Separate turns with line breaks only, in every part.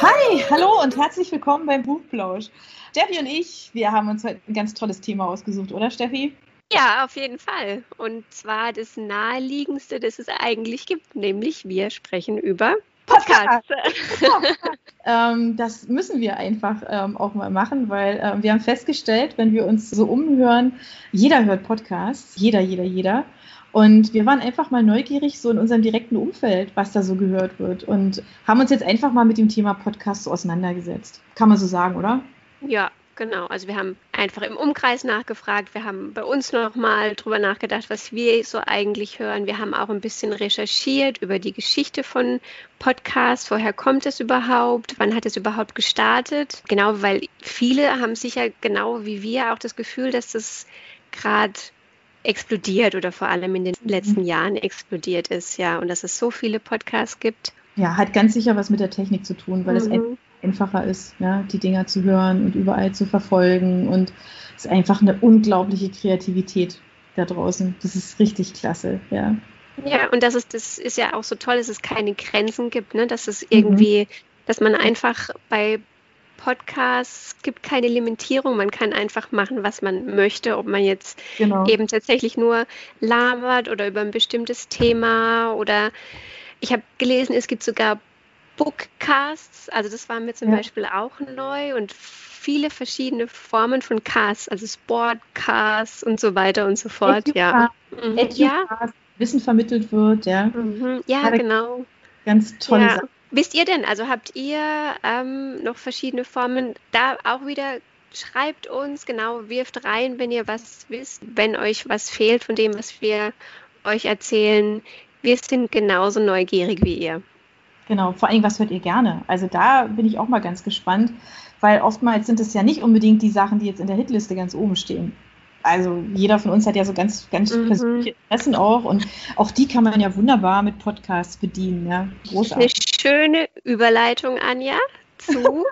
Hi, hallo und herzlich willkommen beim Buchplausch. Steffi und ich, wir haben uns heute ein ganz tolles Thema ausgesucht, oder Steffi?
Ja, auf jeden Fall. Und zwar das naheliegendste, das es eigentlich gibt, nämlich wir sprechen über Podcasts.
ähm, das müssen wir einfach ähm, auch mal machen, weil ähm, wir haben festgestellt, wenn wir uns so umhören, jeder hört Podcasts, jeder, jeder, jeder. Und wir waren einfach mal neugierig, so in unserem direkten Umfeld, was da so gehört wird. Und haben uns jetzt einfach mal mit dem Thema Podcast so auseinandergesetzt. Kann man so sagen, oder?
Ja, genau. Also wir haben einfach im Umkreis nachgefragt. Wir haben bei uns nochmal drüber nachgedacht, was wir so eigentlich hören. Wir haben auch ein bisschen recherchiert über die Geschichte von Podcasts. Woher kommt es überhaupt? Wann hat es überhaupt gestartet? Genau, weil viele haben sicher genau wie wir auch das Gefühl, dass das gerade explodiert oder vor allem in den mhm. letzten Jahren explodiert ist, ja, und dass es so viele Podcasts gibt.
Ja, hat ganz sicher was mit der Technik zu tun, weil mhm. es einfacher ist, ja, die Dinger zu hören und überall zu verfolgen und es ist einfach eine unglaubliche Kreativität da draußen. Das ist richtig klasse, ja.
Ja, und das ist, das ist ja auch so toll, dass es keine Grenzen gibt, ne? dass es irgendwie, mhm. dass man einfach bei Podcasts gibt keine Limitierung. Man kann einfach machen, was man möchte, ob man jetzt genau. eben tatsächlich nur labert oder über ein bestimmtes Thema oder ich habe gelesen, es gibt sogar Bookcasts. Also das war mir zum ja. Beispiel auch neu und viele verschiedene Formen von Casts, also Sportcasts und so weiter und so fort. Ja.
Mhm. ja. Wissen vermittelt wird, ja.
Mhm. Ja, genau.
Ganz tolle ja. Sachen.
Wisst ihr denn, also habt ihr ähm, noch verschiedene Formen? Da auch wieder schreibt uns, genau, wirft rein, wenn ihr was wisst, wenn euch was fehlt von dem, was wir euch erzählen. Wir sind genauso neugierig wie ihr.
Genau, vor allem, was hört ihr gerne? Also da bin ich auch mal ganz gespannt, weil oftmals sind es ja nicht unbedingt die Sachen, die jetzt in der Hitliste ganz oben stehen also jeder von uns hat ja so ganz, ganz mhm. persönliche Interessen auch und auch die kann man ja wunderbar mit Podcasts bedienen. Ja,
großartig. Eine schöne Überleitung, Anja, zu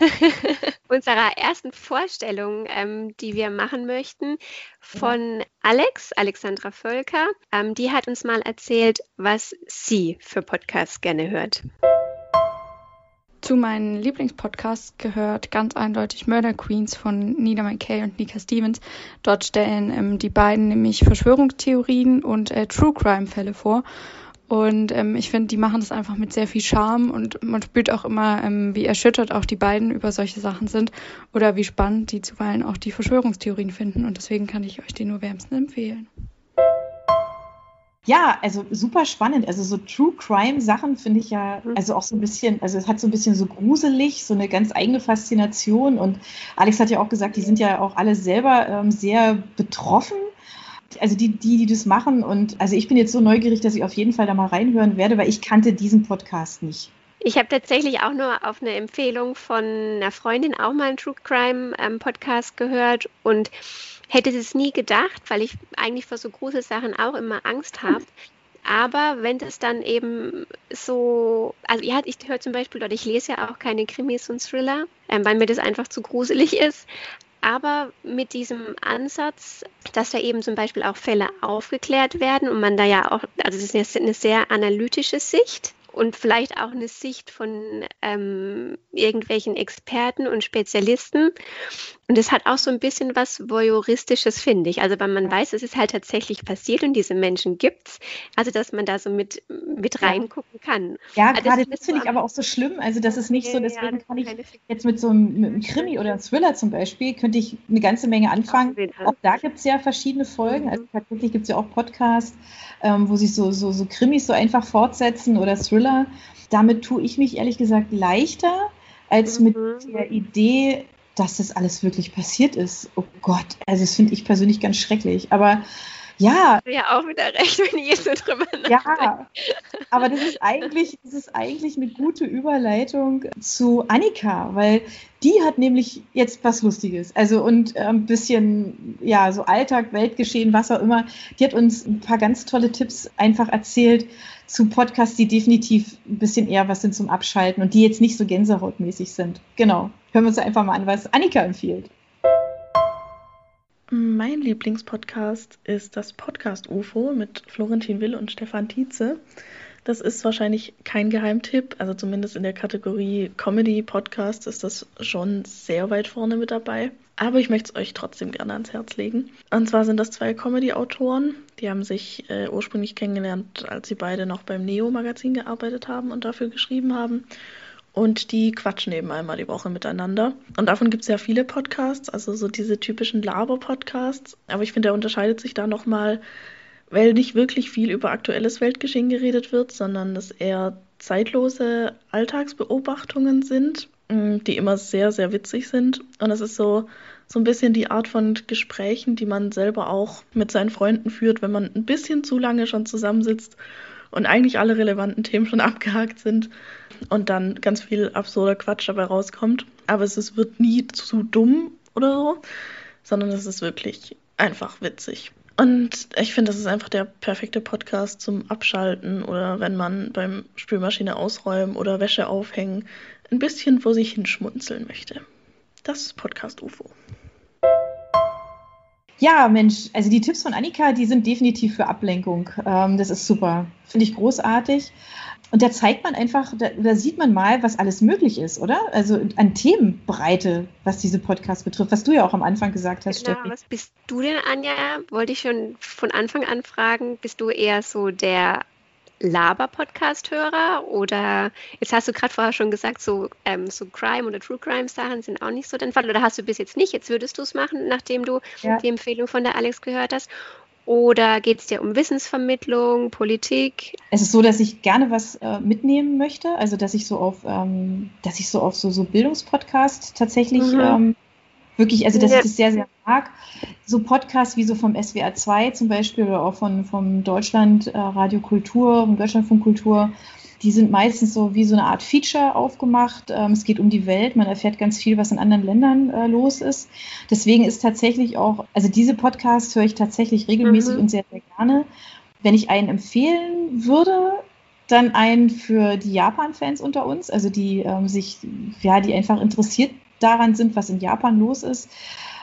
unserer ersten Vorstellung, ähm, die wir machen möchten, von Alex, Alexandra Völker. Ähm, die hat uns mal erzählt, was sie für Podcasts gerne hört.
Zu meinen Lieblingspodcasts gehört ganz eindeutig Murder Queens von Nina McKay und Nika Stevens. Dort stellen ähm, die beiden nämlich Verschwörungstheorien und äh, True Crime Fälle vor. Und ähm, ich finde, die machen das einfach mit sehr viel Charme und man spürt auch immer, ähm, wie erschüttert auch die beiden über solche Sachen sind oder wie spannend die zuweilen auch die Verschwörungstheorien finden. Und deswegen kann ich euch die nur wärmsten empfehlen.
Ja, also super spannend. Also so True Crime Sachen finde ich ja, mhm. also auch so ein bisschen, also es hat so ein bisschen so gruselig, so eine ganz eigene Faszination. Und Alex hat ja auch gesagt, die sind ja auch alle selber ähm, sehr betroffen. Also die, die, die das machen. Und also ich bin jetzt so neugierig, dass ich auf jeden Fall da mal reinhören werde, weil ich kannte diesen Podcast nicht.
Ich habe tatsächlich auch nur auf eine Empfehlung von einer Freundin auch mal einen True Crime ähm, Podcast gehört und hätte es nie gedacht, weil ich eigentlich vor so große Sachen auch immer Angst habe. Aber wenn das dann eben so, also ja, ich höre zum Beispiel, oder ich lese ja auch keine Krimis und Thriller, ähm, weil mir das einfach zu gruselig ist. Aber mit diesem Ansatz, dass da eben zum Beispiel auch Fälle aufgeklärt werden und man da ja auch, also das ist eine sehr analytische Sicht, und vielleicht auch eine Sicht von ähm, irgendwelchen Experten und Spezialisten. Und es hat auch so ein bisschen was Voyeuristisches, finde ich. Also, weil man weiß, es ist halt tatsächlich passiert und diese Menschen gibt es. Also, dass man da so mit, mit reingucken kann.
Ja, also gerade das, das finde ich aber auch so schlimm. Also, das ist nicht ja, so, deswegen ja, kann ich jetzt mit so einem, mit einem Krimi oder einem Thriller zum Beispiel, könnte ich eine ganze Menge anfangen. Auch da gibt es ja verschiedene Folgen. Also, tatsächlich gibt es ja auch Podcasts, ähm, wo sich so, so, so Krimis so einfach fortsetzen oder Thriller. Damit tue ich mich ehrlich gesagt leichter als mit mhm. der Idee, dass das alles wirklich passiert ist. Oh Gott, also das finde ich persönlich ganz schrecklich. Aber ja.
Ja, auch wieder recht, wenn ich jetzt so drüber nachdenke.
Ja, aber das ist eigentlich, das ist eigentlich eine gute Überleitung zu Annika, weil die hat nämlich jetzt was Lustiges. Also und ein bisschen, ja, so Alltag, Weltgeschehen, was auch immer. Die hat uns ein paar ganz tolle Tipps einfach erzählt zu Podcasts, die definitiv ein bisschen eher was sind zum Abschalten und die jetzt nicht so gänsehautmäßig sind. Genau. Hören wir uns einfach mal an, was Annika empfiehlt.
Mein Lieblingspodcast ist das Podcast UFO mit Florentin Will und Stefan Tietze. Das ist wahrscheinlich kein Geheimtipp. Also zumindest in der Kategorie Comedy-Podcast ist das schon sehr weit vorne mit dabei. Aber ich möchte es euch trotzdem gerne ans Herz legen. Und zwar sind das zwei Comedy-Autoren. Die haben sich äh, ursprünglich kennengelernt, als sie beide noch beim Neo-Magazin gearbeitet haben und dafür geschrieben haben. Und die quatschen eben einmal die Woche miteinander. Und davon gibt es ja viele Podcasts, also so diese typischen Laber-Podcasts. Aber ich finde, er unterscheidet sich da nochmal, weil nicht wirklich viel über aktuelles Weltgeschehen geredet wird, sondern es eher zeitlose Alltagsbeobachtungen sind, mm, die immer sehr, sehr witzig sind. Und es ist so, so ein bisschen die Art von Gesprächen, die man selber auch mit seinen Freunden führt, wenn man ein bisschen zu lange schon zusammensitzt und eigentlich alle relevanten Themen schon abgehakt sind und dann ganz viel absurder Quatsch dabei rauskommt. Aber es ist, wird nie zu dumm oder so, sondern es ist wirklich einfach witzig. Und ich finde, das ist einfach der perfekte Podcast zum Abschalten oder wenn man beim Spülmaschine ausräumen oder Wäsche aufhängen ein bisschen vor sich hinschmunzeln möchte. Das Podcast UFO.
Ja, Mensch, also die Tipps von Annika, die sind definitiv für Ablenkung. Ähm, das ist super. Finde ich großartig. Und da zeigt man einfach, da, da, sieht man mal, was alles möglich ist, oder? Also an Themenbreite, was diese Podcasts betrifft, was du ja auch am Anfang gesagt hast,
genau,
Steffi.
Was bist du denn, Anja? Wollte ich schon von Anfang an fragen, bist du eher so der Laber-Podcast-Hörer oder jetzt hast du gerade vorher schon gesagt, so, ähm, so Crime oder True Crime-Sachen sind auch nicht so dein Fall oder hast du bis jetzt nicht, jetzt würdest du es machen, nachdem du ja. die Empfehlung von der Alex gehört hast oder geht es dir um Wissensvermittlung, Politik?
Es ist so, dass ich gerne was äh, mitnehmen möchte, also dass ich so auf, ähm, dass ich so auf so, so Bildungspodcast tatsächlich mhm. ähm, wirklich, also dass ja. ich das sehr, sehr mag. So Podcasts wie so vom SWR 2 zum Beispiel oder auch von, vom Deutschland äh, Radio Kultur, vom Deutschlandfunk Kultur, die sind meistens so wie so eine Art Feature aufgemacht. Ähm, es geht um die Welt, man erfährt ganz viel, was in anderen Ländern äh, los ist. Deswegen ist tatsächlich auch, also diese Podcasts höre ich tatsächlich regelmäßig mhm. und sehr, sehr gerne. Wenn ich einen empfehlen würde, dann einen für die Japan-Fans unter uns, also die ähm, sich, ja, die einfach interessiert daran sind, was in Japan los ist.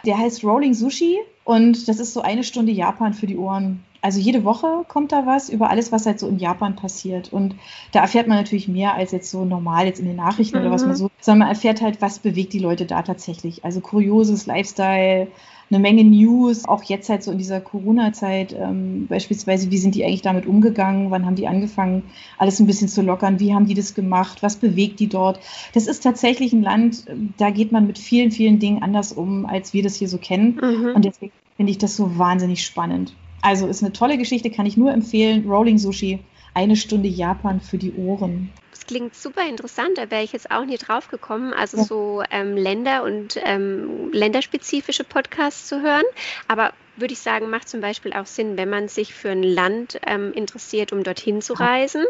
Der heißt Rolling Sushi und das ist so eine Stunde Japan für die Ohren. Also jede Woche kommt da was über alles, was halt so in Japan passiert. Und da erfährt man natürlich mehr als jetzt so normal jetzt in den Nachrichten mhm. oder was man mhm. so, sondern man erfährt halt, was bewegt die Leute da tatsächlich. Also kurioses Lifestyle, eine Menge News, auch jetzt halt so in dieser Corona-Zeit ähm, beispielsweise, wie sind die eigentlich damit umgegangen, wann haben die angefangen, alles ein bisschen zu lockern, wie haben die das gemacht, was bewegt die dort. Das ist tatsächlich ein Land, da geht man mit vielen, vielen Dingen anders um, als wir das hier so kennen. Mhm. Und deswegen finde ich das so wahnsinnig spannend. Also ist eine tolle Geschichte, kann ich nur empfehlen. Rolling Sushi, eine Stunde Japan für die Ohren
klingt super interessant, da wäre ich jetzt auch nie drauf gekommen, also ja. so ähm, Länder- und ähm, länderspezifische Podcasts zu hören. Aber würde ich sagen, macht zum Beispiel auch Sinn, wenn man sich für ein Land ähm, interessiert, um dorthin zu reisen.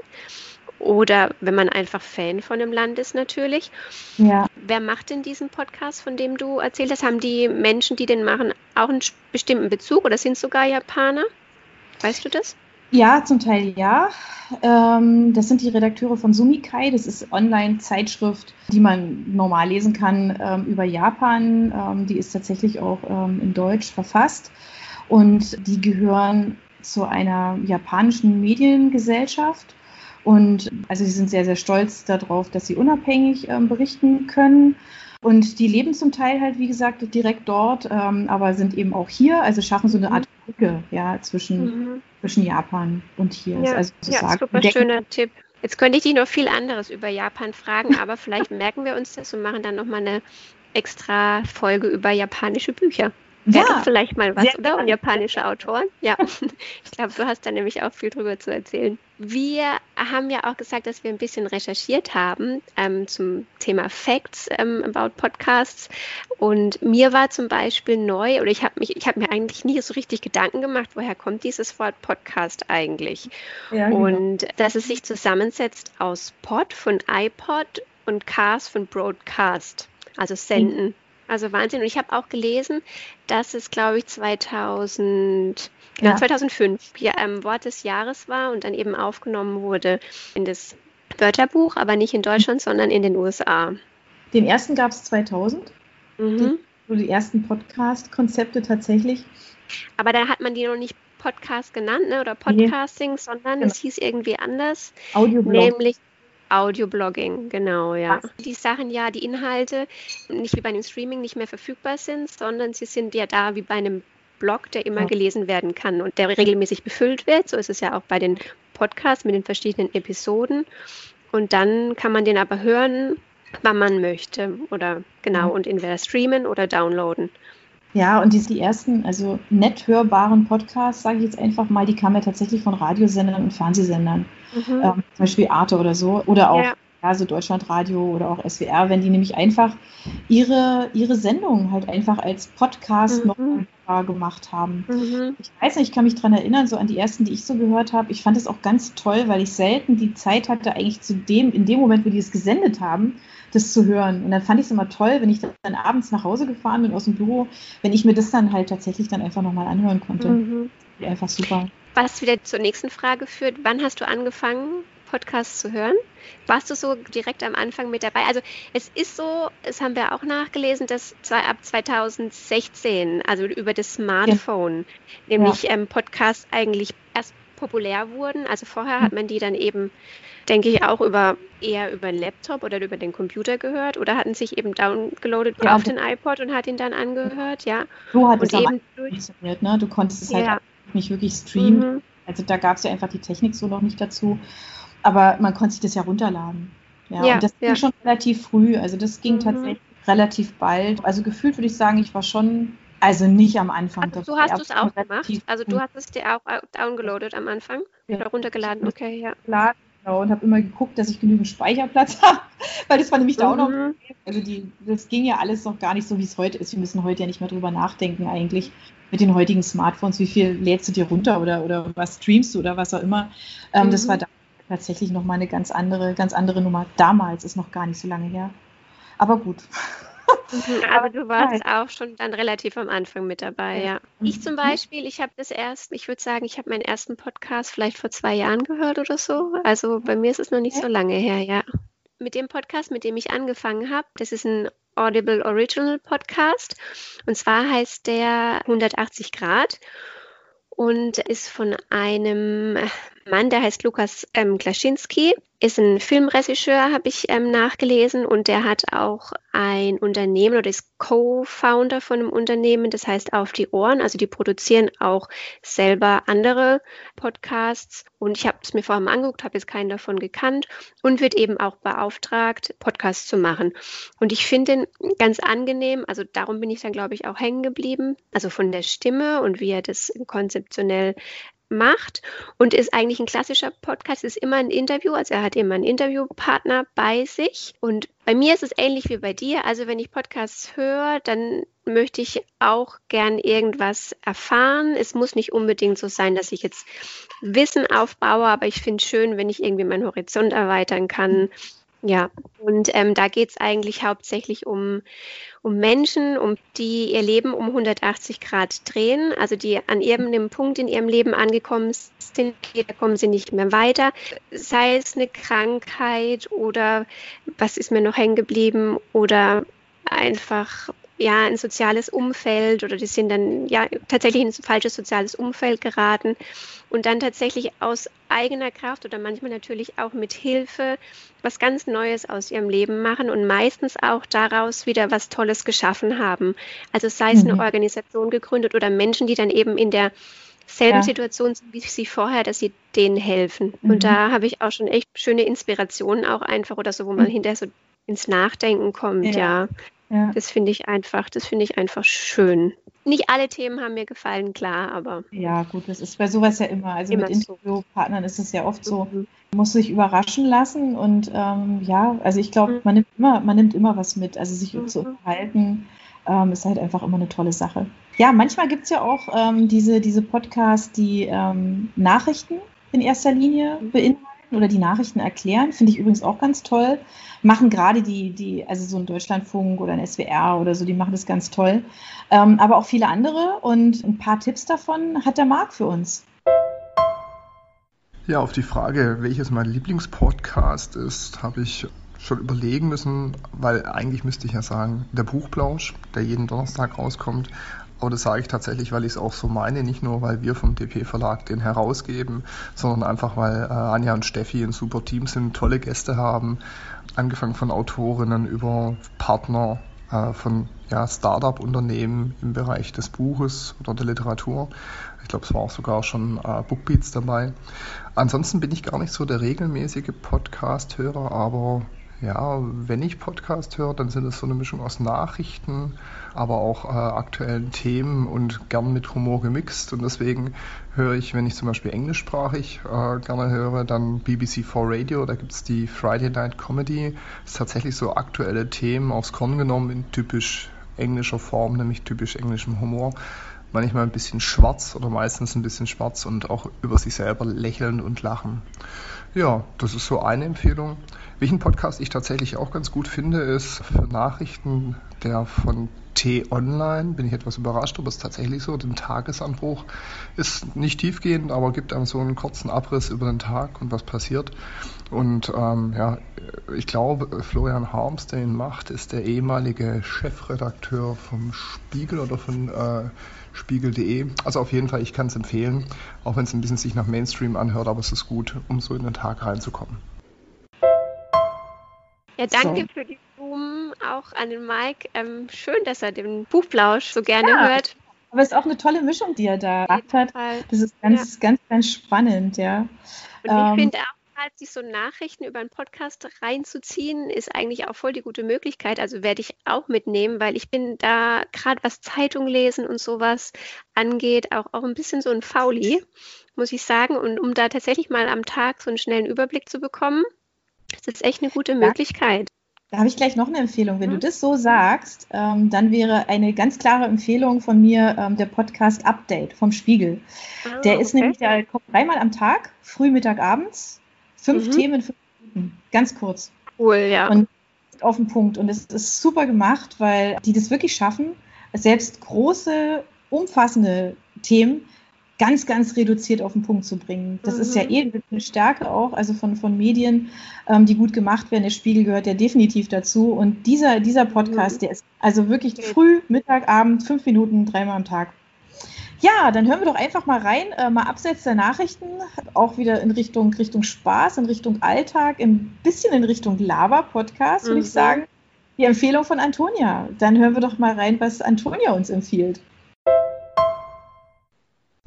Oder wenn man einfach Fan von einem Land ist natürlich. Ja. Wer macht denn diesen Podcast, von dem du erzählt hast? Haben die Menschen, die den machen, auch einen bestimmten Bezug oder sind sogar Japaner? Weißt du das?
Ja, zum Teil ja. Ähm, das sind die Redakteure von Sumikai. Das ist Online-Zeitschrift, die man normal lesen kann ähm, über Japan. Ähm, die ist tatsächlich auch in Deutsch verfasst. Und die gehören zu einer japanischen Mediengesellschaft. Und also sie sind sehr, sehr stolz darauf, dass sie unabhängig berichten können. Und die leben zum Teil halt, wie gesagt, direkt dort, ähm, aber sind eben auch hier, also schaffen so eine Art Brücke ja, zwischen, mhm. zwischen Japan und hier.
Ja, also ja super schöner Tipp. Jetzt könnte ich dich noch viel anderes über Japan fragen, aber vielleicht merken wir uns das und machen dann nochmal eine extra Folge über japanische Bücher. Wäre ja, vielleicht mal was, oder? Und japanische Autoren. Ja, ich glaube, du hast da nämlich auch viel drüber zu erzählen. Wir haben ja auch gesagt, dass wir ein bisschen recherchiert haben ähm, zum Thema Facts ähm, about Podcasts. Und mir war zum Beispiel neu, oder ich habe mich, ich habe mir eigentlich nie so richtig Gedanken gemacht, woher kommt dieses Wort Podcast eigentlich? Ja, genau. Und dass es sich zusammensetzt aus Pod von iPod und Cast von Broadcast, also senden. Mhm also Wahnsinn. Und ich habe auch gelesen, dass es, glaube ich, 2000, ja. 2005 ja, ähm, Wort des Jahres war und dann eben aufgenommen wurde in das Wörterbuch, aber nicht in Deutschland, sondern in den USA.
Den ersten gab es 2000. Mhm. Die, die ersten Podcast-Konzepte tatsächlich.
Aber da hat man die noch nicht Podcast genannt ne, oder Podcasting, nee. sondern genau. es hieß irgendwie anders. Audioblog. Nämlich Audioblogging, genau, ja. Was? Die Sachen ja, die Inhalte nicht wie bei einem Streaming nicht mehr verfügbar sind, sondern sie sind ja da wie bei einem Blog, der immer ja. gelesen werden kann und der regelmäßig befüllt wird. So ist es ja auch bei den Podcasts mit den verschiedenen Episoden. Und dann kann man den aber hören, wann man möchte oder genau und entweder streamen oder downloaden.
Ja, und die, die ersten, also nett hörbaren Podcasts, sage ich jetzt einfach mal, die kamen ja tatsächlich von Radiosendern und Fernsehsendern. Mhm. Ähm, zum Beispiel Arte oder so. Oder auch ja. Ja. so Deutschlandradio oder auch SWR, wenn die nämlich einfach ihre, ihre Sendungen halt einfach als Podcast mhm. noch gemacht haben. Mhm. Ich weiß nicht, ich kann mich daran erinnern, so an die ersten, die ich so gehört habe. Ich fand es auch ganz toll, weil ich selten die Zeit hatte, eigentlich zu dem, in dem Moment, wo die es gesendet haben, das zu hören. Und dann fand ich es immer toll, wenn ich dann abends nach Hause gefahren bin aus dem Büro, wenn ich mir das dann halt tatsächlich dann einfach nochmal anhören konnte. Mhm. Einfach super.
Was wieder zur nächsten Frage führt, wann hast du angefangen, Podcasts zu hören? Warst du so direkt am Anfang mit dabei? Also es ist so, es haben wir auch nachgelesen, dass ab 2016, also über das Smartphone, ja. nämlich ja. Ähm, Podcasts eigentlich erst populär wurden. Also vorher hat man die dann eben, denke ich, auch über eher über den Laptop oder über den Computer gehört oder hatten sich eben downgeloadet ja, auf den iPod und hat ihn dann angehört, ja.
So hat und es eben durch, funktioniert, ne? Du konntest es halt nicht wirklich streamen. Mhm. Also da gab es ja einfach die Technik so noch nicht dazu. Aber man konnte sich das ja runterladen. Ja, ja und das ja. ging schon relativ früh. Also das ging mhm. tatsächlich relativ bald. Also gefühlt würde ich sagen, ich war schon also nicht am Anfang.
Also du hast es auch gemacht? Also du hast es dir auch downgeloadet am Anfang? Ja. Oder runtergeladen? Okay, ja.
Genau, und habe immer geguckt, dass ich genügend Speicherplatz habe, weil das war nämlich mhm. da auch noch. Mhm. Also die, das ging ja alles noch gar nicht so, wie es heute ist. Wir müssen heute ja nicht mehr drüber nachdenken eigentlich mit den heutigen Smartphones, wie viel lädst du dir runter oder, oder was streamst du oder was auch immer. Ähm, mhm. Das war da tatsächlich nochmal eine ganz andere, ganz andere Nummer. Damals ist noch gar nicht so lange her. Aber gut.
Mhm, aber du warst auch schon dann relativ am Anfang mit dabei, ja. Ich zum mhm. Beispiel, ich habe das erst, ich würde sagen, ich habe meinen ersten Podcast vielleicht vor zwei Jahren gehört oder so. Also bei mir ist es noch nicht so lange her, ja. Mit dem Podcast, mit dem ich angefangen habe, das ist ein Audible Original Podcast. Und zwar heißt der 180 Grad und ist von einem Mann, der heißt Lukas ähm, Klaschinski ist ein Filmregisseur, habe ich ähm, nachgelesen, und der hat auch ein Unternehmen oder ist Co-Founder von einem Unternehmen, das heißt Auf die Ohren. Also die produzieren auch selber andere Podcasts. Und ich habe es mir vorher mal angeguckt, habe jetzt keinen davon gekannt und wird eben auch beauftragt, Podcasts zu machen. Und ich finde den ganz angenehm. Also darum bin ich dann, glaube ich, auch hängen geblieben. Also von der Stimme und wie er das konzeptionell macht und ist eigentlich ein klassischer Podcast, ist immer ein Interview, also er hat immer einen Interviewpartner bei sich. Und bei mir ist es ähnlich wie bei dir, also wenn ich Podcasts höre, dann möchte ich auch gern irgendwas erfahren. Es muss nicht unbedingt so sein, dass ich jetzt Wissen aufbaue, aber ich finde es schön, wenn ich irgendwie meinen Horizont erweitern kann ja, und ähm, da geht es eigentlich hauptsächlich um, um Menschen, um die ihr Leben um 180 Grad drehen, also die an irgendeinem Punkt in ihrem Leben angekommen sind, da kommen sie nicht mehr weiter, sei es eine Krankheit oder was ist mir noch hängen geblieben oder einfach ja, ein soziales Umfeld oder die sind dann ja tatsächlich in ein falsches soziales Umfeld geraten und dann tatsächlich aus eigener Kraft oder manchmal natürlich auch mit Hilfe was ganz Neues aus ihrem Leben machen und meistens auch daraus wieder was Tolles geschaffen haben. Also sei es mhm. eine Organisation gegründet oder Menschen, die dann eben in der selben ja. Situation sind wie sie vorher, dass sie denen helfen. Mhm. Und da habe ich auch schon echt schöne Inspirationen auch einfach oder so, wo man mhm. hinterher so ins Nachdenken kommt, ja. ja. Ja. Das finde ich einfach, das finde ich einfach schön. Nicht alle Themen haben mir gefallen, klar, aber.
Ja, gut, das ist bei sowas ja immer. Also immer mit Interviewpartnern ist es ja oft so, mhm. man muss sich überraschen lassen und ähm, ja, also ich glaube, mhm. man nimmt immer, man nimmt immer was mit. Also sich mhm. zu unterhalten, ähm, ist halt einfach immer eine tolle Sache. Ja, manchmal gibt es ja auch ähm, diese, diese Podcasts, die ähm, Nachrichten in erster Linie mhm. beinhalten oder die Nachrichten erklären. Finde ich übrigens auch ganz toll. Machen gerade die, die, also so ein Deutschlandfunk oder ein SWR oder so, die machen das ganz toll. Ähm, aber auch viele andere und ein paar Tipps davon hat der Marc für uns.
Ja, auf die Frage, welches mein Lieblingspodcast ist, habe ich schon überlegen müssen, weil eigentlich müsste ich ja sagen, der Buchplausch, der jeden Donnerstag rauskommt. Aber das sage ich tatsächlich, weil ich es auch so meine, nicht nur, weil wir vom DP Verlag den herausgeben, sondern einfach, weil äh, Anja und Steffi ein super Team sind, tolle Gäste haben, angefangen von Autorinnen über Partner, äh, von ja, Startup-Unternehmen im Bereich des Buches oder der Literatur. Ich glaube, es war auch sogar schon äh, Bookbeats dabei. Ansonsten bin ich gar nicht so der regelmäßige Podcast-Hörer, aber ja, wenn ich Podcast höre, dann sind es so eine Mischung aus Nachrichten, aber auch äh, aktuellen Themen und gern mit Humor gemixt. Und deswegen höre ich, wenn ich zum Beispiel englischsprachig äh, gerne höre, dann BBC 4 Radio. Da gibt es die Friday Night Comedy. Das ist tatsächlich so aktuelle Themen aufs Korn genommen in typisch englischer Form, nämlich typisch englischem Humor. Manchmal ein bisschen schwarz oder meistens ein bisschen schwarz und auch über sich selber lächeln und lachen. Ja, das ist so eine Empfehlung. Welchen Podcast ich tatsächlich auch ganz gut finde, ist für Nachrichten der von T-Online. Bin ich etwas überrascht, aber es ist tatsächlich so. Den Tagesanbruch ist nicht tiefgehend, aber gibt einem so einen kurzen Abriss über den Tag und was passiert. Und ähm, ja, ich glaube, Florian Harms, der ihn macht, ist der ehemalige Chefredakteur vom Spiegel oder von äh, spiegel.de. Also auf jeden Fall, ich kann es empfehlen, auch wenn es ein bisschen sich nach Mainstream anhört, aber es ist gut, um so in den Tag reinzukommen.
Ja, danke so. für die Blumen auch an den Mike. Ähm, schön, dass er den Buchblausch so gerne ja, hört.
Aber es ist auch eine tolle Mischung, die er da gemacht hat. Das ist ganz, ja. ganz, ganz spannend, ja. Und
ich ähm, finde auch, halt, sich so Nachrichten über einen Podcast reinzuziehen, ist eigentlich auch voll die gute Möglichkeit. Also werde ich auch mitnehmen, weil ich bin da gerade was Zeitung lesen und sowas angeht, auch, auch ein bisschen so ein Fauli, muss ich sagen. Und um da tatsächlich mal am Tag so einen schnellen Überblick zu bekommen, das ist echt eine gute Möglichkeit.
Da habe ich gleich noch eine Empfehlung. Wenn mhm. du das so sagst, ähm, dann wäre eine ganz klare Empfehlung von mir ähm, der Podcast Update vom Spiegel. Ah, der ist okay. nämlich, der kommt dreimal am Tag, früh, Mittag, abends. Fünf mhm. Themen, fünf Minuten. Ganz kurz.
Cool, ja.
Und auf den Punkt. Und es ist super gemacht, weil die das wirklich schaffen, selbst große, umfassende Themen ganz, ganz reduziert auf den Punkt zu bringen. Das mhm. ist ja mhm. eh eine Stärke auch, also von, von Medien, ähm, die gut gemacht werden. Der Spiegel gehört ja definitiv dazu. Und dieser, dieser Podcast, mhm. der ist also wirklich früh, Mittag, Abend, fünf Minuten, dreimal am Tag. Ja, dann hören wir doch einfach mal rein, äh, mal abseits der Nachrichten, auch wieder in Richtung, Richtung Spaß, in Richtung Alltag, ein bisschen in Richtung Lava-Podcast, würde mhm. ich sagen. Die Empfehlung von Antonia. Dann hören wir doch mal rein, was Antonia uns empfiehlt.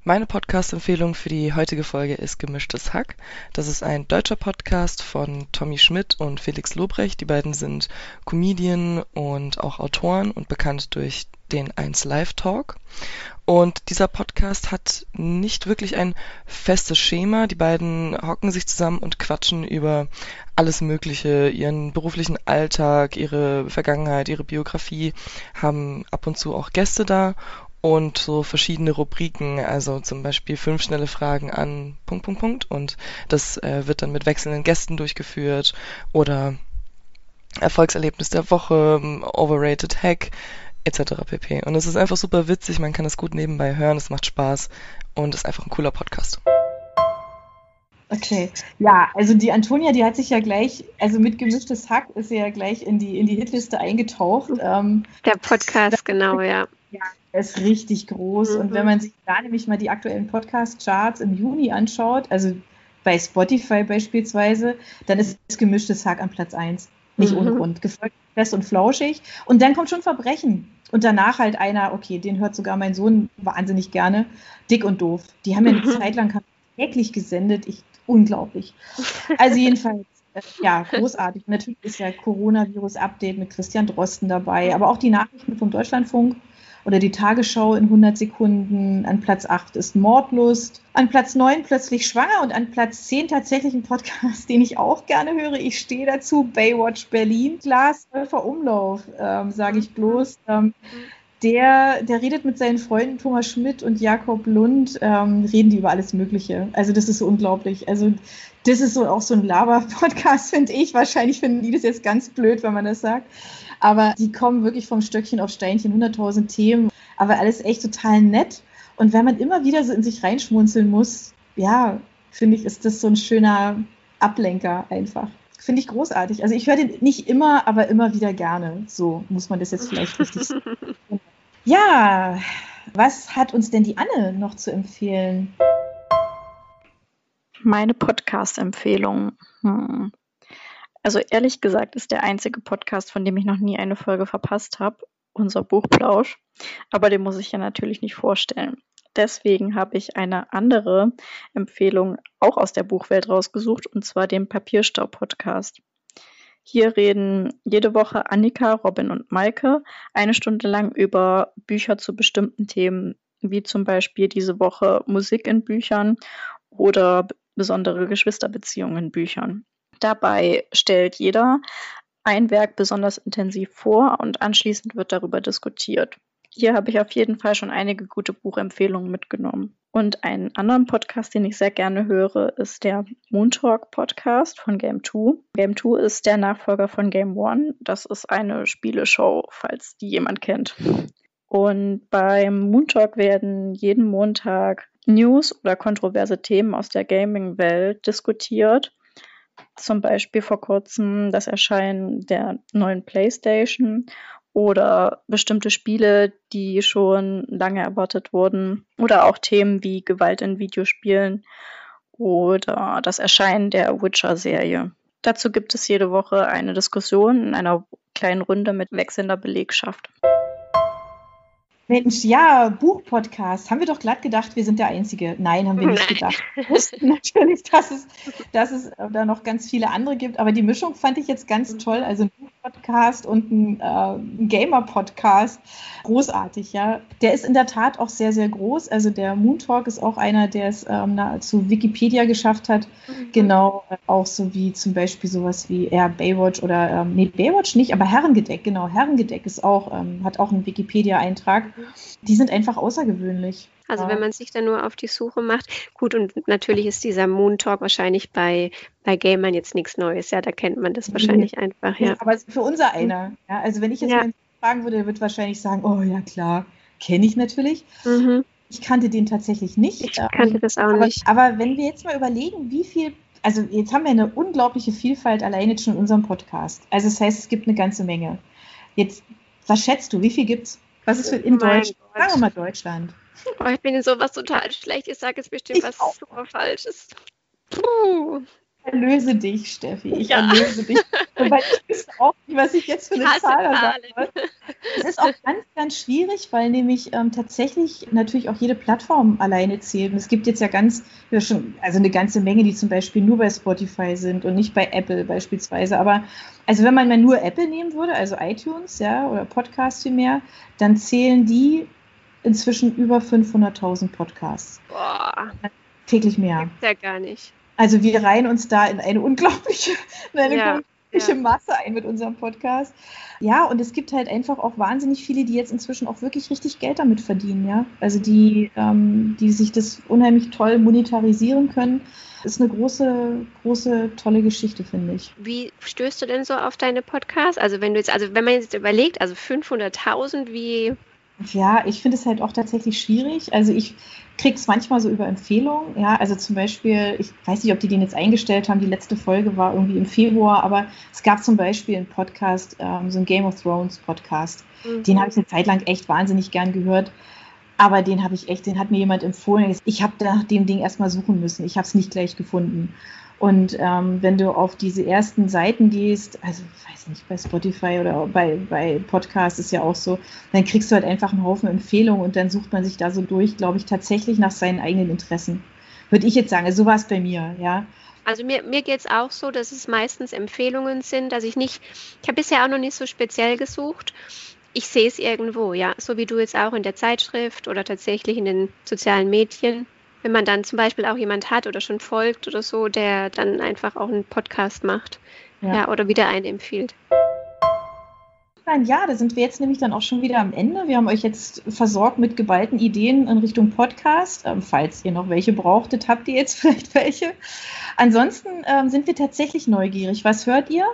Meine Podcast-Empfehlung für die heutige Folge ist Gemischtes Hack. Das ist ein deutscher Podcast von Tommy Schmidt und Felix Lobrecht. Die beiden sind Comedian und auch Autoren und bekannt durch den 1 Live Talk. Und dieser Podcast hat nicht wirklich ein festes Schema. Die beiden hocken sich zusammen und quatschen über alles Mögliche, ihren beruflichen Alltag, ihre Vergangenheit, ihre Biografie, haben ab und zu auch Gäste da und so verschiedene Rubriken, also zum Beispiel fünf schnelle Fragen an Punkt, Punkt, Punkt und das äh, wird dann mit wechselnden Gästen durchgeführt oder Erfolgserlebnis der Woche, Overrated Hack etc. pp. Und es ist einfach super witzig, man kann es gut nebenbei hören, es macht Spaß und ist einfach ein cooler Podcast.
Okay, ja, also die Antonia, die hat sich ja gleich, also mit gemischtes Hack ist sie ja gleich in die, in die Hitliste eingetaucht.
Ähm, Der Podcast, genau, ja.
Ja, er ist richtig groß. Mhm. Und wenn man sich da nämlich mal die aktuellen Podcast-Charts im Juni anschaut, also bei Spotify beispielsweise, dann ist gemischtes Hack an Platz 1. Nicht mhm. ohne Grund. Gefolgt fest und flauschig. Und dann kommt schon Verbrechen. Und danach halt einer, okay, den hört sogar mein Sohn wahnsinnig gerne, dick und doof. Die haben ja eine mhm. Zeit lang täglich gesendet. Ich, unglaublich. Also jedenfalls, äh, ja, großartig. Natürlich ist ja Coronavirus-Update mit Christian Drosten dabei, aber auch die Nachrichten vom Deutschlandfunk oder die Tagesschau in 100 Sekunden. An Platz 8 ist Mordlust. An Platz 9 plötzlich schwanger und an Platz 10 tatsächlich ein Podcast, den ich auch gerne höre. Ich stehe dazu, Baywatch Berlin. Glas Umlauf, ähm, sage ich bloß. Ähm, der, der redet mit seinen Freunden Thomas Schmidt und Jakob Lund, ähm, reden die über alles Mögliche. Also das ist so unglaublich. Also das ist so auch so ein Laber-Podcast, finde ich. Wahrscheinlich finden die das jetzt ganz blöd, wenn man das sagt. Aber die kommen wirklich vom Stöckchen auf Steinchen, 100.000 Themen. Aber alles echt total nett. Und wenn man immer wieder so in sich reinschmunzeln muss, ja, finde ich, ist das so ein schöner Ablenker einfach. Finde ich großartig. Also ich höre den nicht immer, aber immer wieder gerne. So muss man das jetzt vielleicht richtig sagen. Ja, Was hat uns denn die Anne noch zu empfehlen?
Meine Podcast-Empfehlung. Hm. Also ehrlich gesagt ist der einzige Podcast, von dem ich noch nie eine Folge verpasst habe, unser Buchplausch. Aber den muss ich ja natürlich nicht vorstellen. Deswegen habe ich eine andere Empfehlung auch aus der Buchwelt rausgesucht, und zwar den Papierstau-Podcast. Hier reden jede Woche Annika, Robin und Maike eine Stunde lang über Bücher zu bestimmten Themen, wie zum Beispiel diese Woche Musik in Büchern oder besondere Geschwisterbeziehungen in Büchern. Dabei stellt jeder ein Werk besonders intensiv vor und anschließend wird darüber diskutiert. Hier habe ich auf jeden Fall schon einige gute Buchempfehlungen mitgenommen. Und einen anderen Podcast, den ich sehr gerne höre, ist der Moon Talk Podcast von Game 2. Game 2 ist der Nachfolger von Game 1. Das ist eine Spieleshow, falls die jemand kennt. Und beim Moon Talk werden jeden Montag News oder kontroverse Themen aus der Gaming-Welt diskutiert. Zum Beispiel vor kurzem das Erscheinen der neuen PlayStation oder bestimmte Spiele, die schon lange erwartet wurden oder auch Themen wie Gewalt in Videospielen oder das Erscheinen der Witcher-Serie. Dazu gibt es jede Woche eine Diskussion in einer kleinen Runde mit wechselnder Belegschaft.
Mensch, ja, Buchpodcast. Haben wir doch glatt gedacht, wir sind der Einzige. Nein, haben wir nicht gedacht. Wir wussten natürlich, dass es, dass es da noch ganz viele andere gibt. Aber die Mischung fand ich jetzt ganz toll. Also ein Buchpodcast und ein, äh, ein Gamer-Podcast. Großartig, ja. Der ist in der Tat auch sehr, sehr groß. Also der Moon Talk ist auch einer, der es ähm, zu Wikipedia geschafft hat. Mhm. Genau, äh, auch so wie zum Beispiel sowas wie ja, Baywatch oder, ähm, nee, Baywatch nicht, aber Herrengedeck, genau. Herrengedeck ist auch, ähm, hat auch einen Wikipedia-Eintrag die sind einfach außergewöhnlich.
Also wenn man sich dann nur auf die Suche macht. Gut, und natürlich ist dieser Moon Talk wahrscheinlich bei, bei Gamern jetzt nichts Neues. Ja, da kennt man das wahrscheinlich mhm. einfach. Ja.
Aber für unser einer. Ja, also wenn ich jetzt ja. fragen würde, der wird wahrscheinlich sagen, oh ja klar, kenne ich natürlich. Mhm. Ich kannte den tatsächlich nicht.
Ich kannte das auch
aber,
nicht.
Aber wenn wir jetzt mal überlegen, wie viel also jetzt haben wir eine unglaubliche Vielfalt alleine schon in unserem Podcast. Also das heißt, es gibt eine ganze Menge. Jetzt, was schätzt du, wie viel gibt es? Was ist für in Deutschland? Sagen wir mal Deutschland.
Oh, ich bin in sowas total schlecht. Ich sage jetzt bestimmt ich was auch. super Falsches.
Puh. Erlöse dich, Steffi. Ich ja. erlöse dich. Wobei ich wüsste auch nicht, was ich jetzt für eine Zahl sagen soll. Es ist auch ganz, ganz schwierig, weil nämlich ähm, tatsächlich natürlich auch jede Plattform alleine zählt. Und es gibt jetzt ja ganz, ja schon, also eine ganze Menge, die zum Beispiel nur bei Spotify sind und nicht bei Apple beispielsweise. Aber also wenn man mal nur Apple nehmen würde, also iTunes, ja, oder Podcast vielmehr, dann zählen die inzwischen über 500.000 Podcasts.
Boah.
Täglich mehr.
Gibt's ja gar nicht.
Also wir reihen uns da in eine unglaubliche, in eine ja, unglaubliche ja. Masse ein mit unserem Podcast. Ja, und es gibt halt einfach auch wahnsinnig viele, die jetzt inzwischen auch wirklich richtig Geld damit verdienen, ja. Also die, ähm, die sich das unheimlich toll monetarisieren können. Ist eine große, große, tolle Geschichte, finde ich.
Wie stößt du denn so auf deine Podcasts? Also wenn du jetzt, also wenn man jetzt überlegt, also 500.000, wie
ja, ich finde es halt auch tatsächlich schwierig. Also ich kriege es manchmal so über Empfehlungen. Ja, also zum Beispiel, ich weiß nicht, ob die den jetzt eingestellt haben. Die letzte Folge war irgendwie im Februar, aber es gab zum Beispiel einen Podcast, ähm, so ein Game of Thrones Podcast. Mhm. Den habe ich eine Zeit lang echt wahnsinnig gern gehört. Aber den habe ich echt, den hat mir jemand empfohlen. Ich habe nach dem Ding erstmal suchen müssen. Ich habe es nicht gleich gefunden. Und ähm, wenn du auf diese ersten Seiten gehst, also ich weiß nicht, bei Spotify oder bei, bei Podcasts ist ja auch so, dann kriegst du halt einfach einen Haufen Empfehlungen und dann sucht man sich da so durch, glaube ich, tatsächlich nach seinen eigenen Interessen. Würde ich jetzt sagen, also so war es bei mir, ja.
Also mir, mir geht es auch so, dass es meistens Empfehlungen sind, dass ich nicht, ich habe bisher auch noch nicht so speziell gesucht. Ich sehe es irgendwo, ja, so wie du jetzt auch in der Zeitschrift oder tatsächlich in den sozialen Medien wenn man dann zum Beispiel auch jemand hat oder schon folgt oder so, der dann einfach auch einen Podcast macht. Ja, ja oder wieder einen empfiehlt.
Ja, da sind wir jetzt nämlich dann auch schon wieder am Ende. Wir haben euch jetzt versorgt mit geballten Ideen in Richtung Podcast. Ähm, falls ihr noch welche brauchtet, habt ihr jetzt vielleicht welche. Ansonsten ähm, sind wir tatsächlich neugierig. Was hört ihr?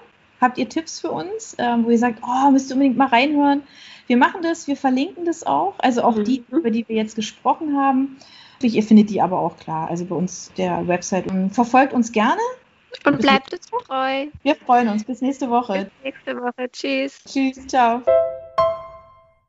Habt ihr Tipps für uns, ähm, wo ihr sagt, oh, müsst ihr unbedingt mal reinhören? Wir machen das, wir verlinken das auch. Also auch mhm. die, über die wir jetzt gesprochen haben. Ihr findet die aber auch klar, also bei uns der Website. Und verfolgt uns gerne.
Und bleibt uns treu.
Wir freuen uns. Bis nächste Woche.
Bis nächste Woche. Tschüss.
Tschüss. Ciao.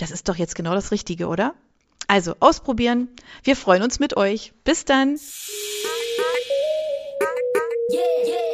Das ist doch jetzt genau das Richtige, oder? Also ausprobieren. Wir freuen uns mit euch. Bis dann. Yeah, yeah.